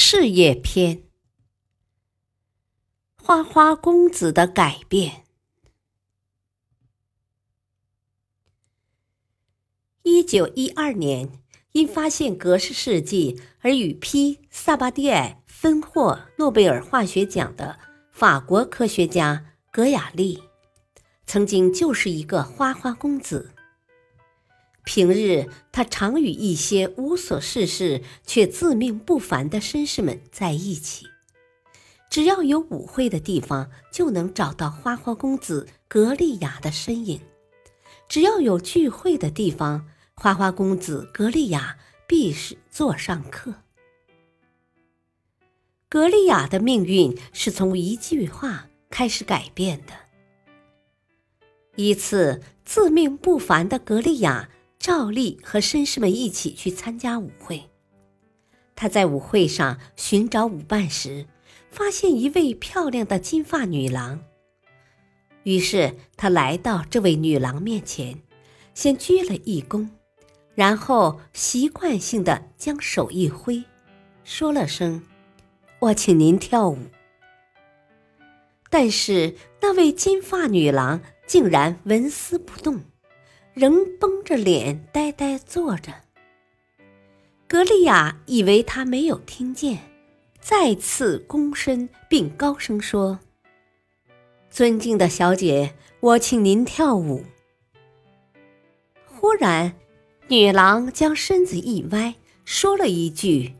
事业篇：花花公子的改变。一九一二年，因发现格式试剂而与 P. 萨巴蒂埃分获诺贝尔化学奖的法国科学家格雅利，曾经就是一个花花公子。平日，他常与一些无所事事却自命不凡的绅士们在一起。只要有舞会的地方，就能找到花花公子格利亚的身影；只要有聚会的地方，花花公子格利亚必是座上客。格利亚的命运是从一句话开始改变的。一次，自命不凡的格利亚。照例和绅士们一起去参加舞会。他在舞会上寻找舞伴时，发现一位漂亮的金发女郎。于是他来到这位女郎面前，先鞠了一躬，然后习惯性的将手一挥，说了声：“我请您跳舞。”但是那位金发女郎竟然纹丝不动。仍绷着脸呆呆坐着。格利亚以为他没有听见，再次躬身并高声说：“尊敬的小姐，我请您跳舞。”忽然，女郎将身子一歪，说了一句：“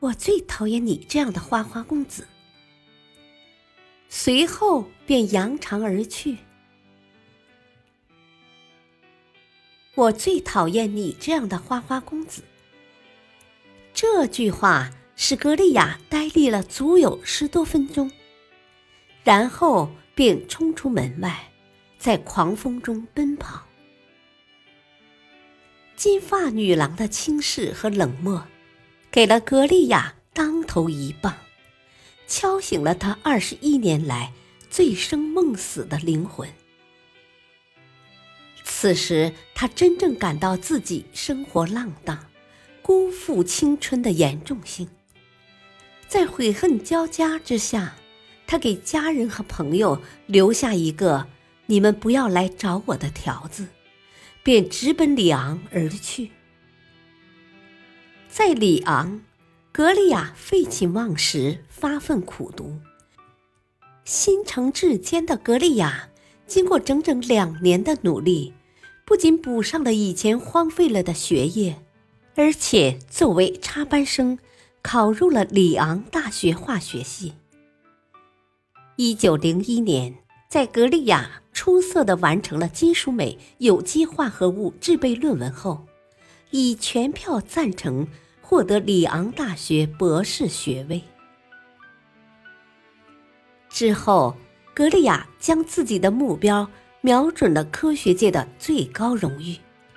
我最讨厌你这样的花花公子。”随后便扬长而去。我最讨厌你这样的花花公子。这句话使格利亚呆立了足有十多分钟，然后便冲出门外，在狂风中奔跑。金发女郎的轻视和冷漠，给了格利亚当头一棒，敲醒了她二十一年来醉生梦死的灵魂。此时，他真正感到自己生活浪荡、辜负青春的严重性。在悔恨交加之下，他给家人和朋友留下一个“你们不要来找我”的条子，便直奔里昂而去。在里昂，格利亚废寝忘食，发奋苦读。心诚志坚的格利亚，经过整整两年的努力。不仅补上了以前荒废了的学业，而且作为插班生，考入了里昂大学化学系。一九零一年，在格利亚出色的完成了金属镁有机化合物制备论文后，以全票赞成获得里昂大学博士学位。之后，格利亚将自己的目标。瞄准了科学界的最高荣誉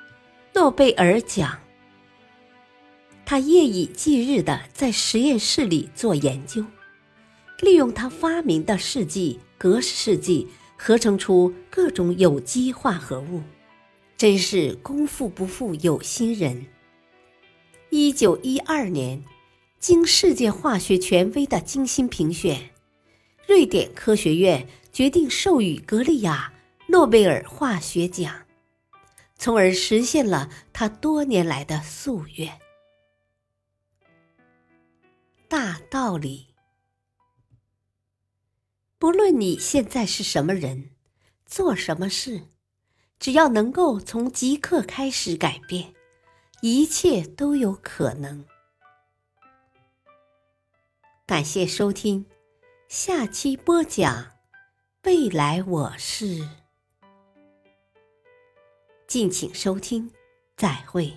——诺贝尔奖。他夜以继日的在实验室里做研究，利用他发明的试剂格式试剂合成出各种有机化合物，真是功夫不负有心人。一九一二年，经世界化学权威的精心评选，瑞典科学院决定授予格利亚。诺贝尔化学奖，从而实现了他多年来的夙愿。大道理，不论你现在是什么人，做什么事，只要能够从即刻开始改变，一切都有可能。感谢收听，下期播讲未来我是。敬请收听，再会。